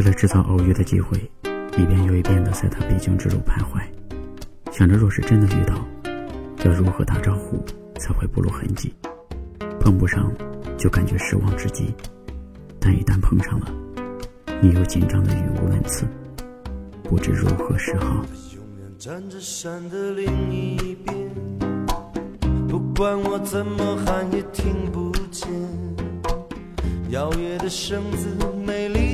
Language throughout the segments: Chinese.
为了制造偶遇的机会，一遍又一遍地在他必经之路徘徊，想着若是真的遇到，要如何打招呼才会不露痕迹？碰不上，就感觉失望至极；但一旦碰上了，你又紧张的语无伦次，不知如何是好。站着山的另一边，不管我怎么喊也听不见。摇曳的绳子，美丽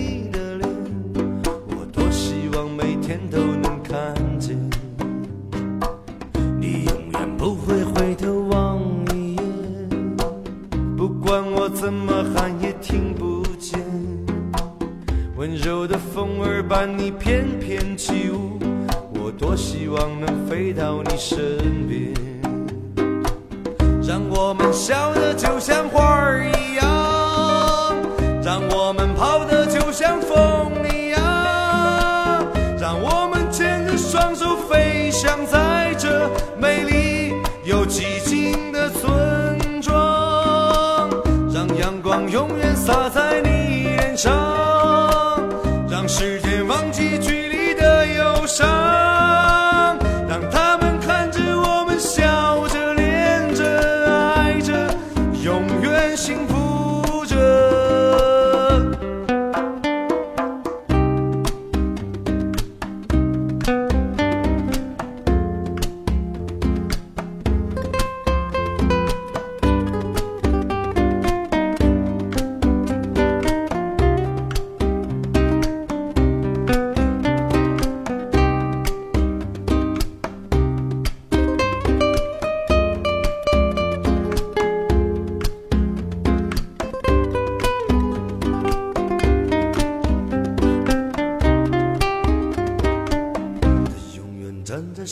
你翩翩起舞。我多希望能飞到你身边，让我们笑得就像花儿一样，让我们跑得就像风一样，让我们牵着双手飞翔在这美丽又寂静的村庄，让阳光永远洒在你脸上，忘记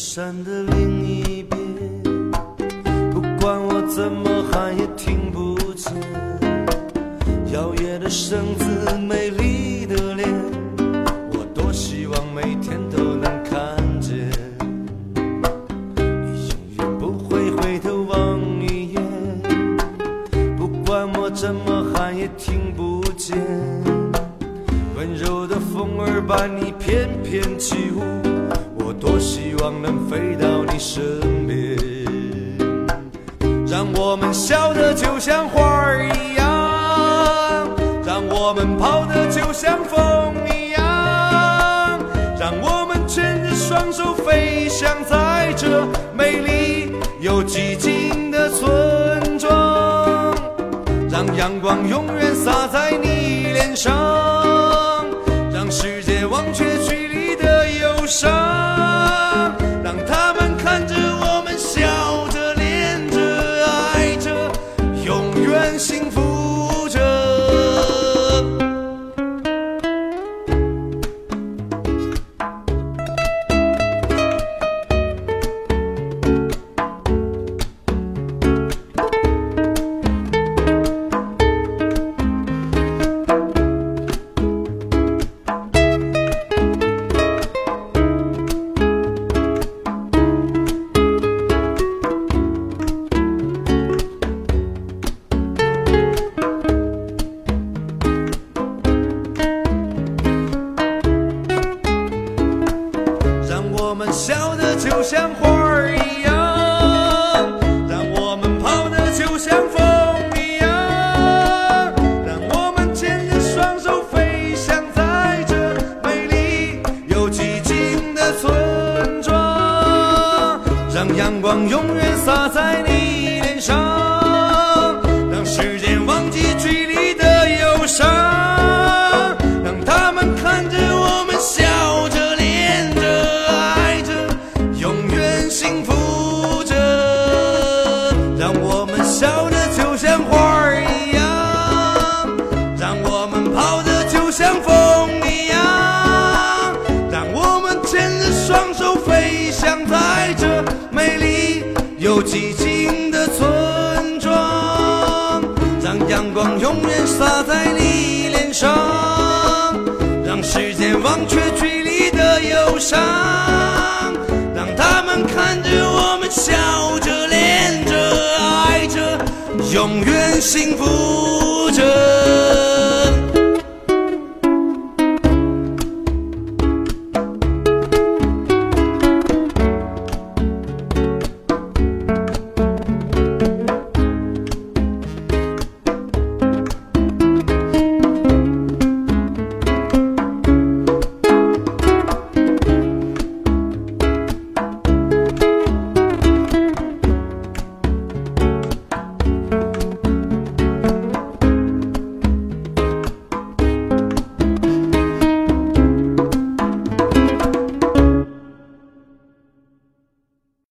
山的另一边，不管我怎么喊也听不见。摇曳的绳子，美丽的脸，我多希望每天都能看见。你永远不会回头望一眼，不管我怎么喊也听不见。温柔的风儿把你翩翩起舞。多希望能飞到你身边，让我们笑得就像花儿一样，让我们跑得就像风一样，让我们牵着双手飞翔在这美丽又寂静的村庄，让阳光永远洒在你脸上，让世界忘却距离的忧伤。我们笑得就像花儿一样，让我们跑得就像风一样，让我们牵着双手飞翔在这美丽又寂静的村庄，让阳光永远洒在你阳光永远洒在你脸上，让时间忘却距离的忧伤，让他们看着我们笑着、恋着、爱着，永远幸福着。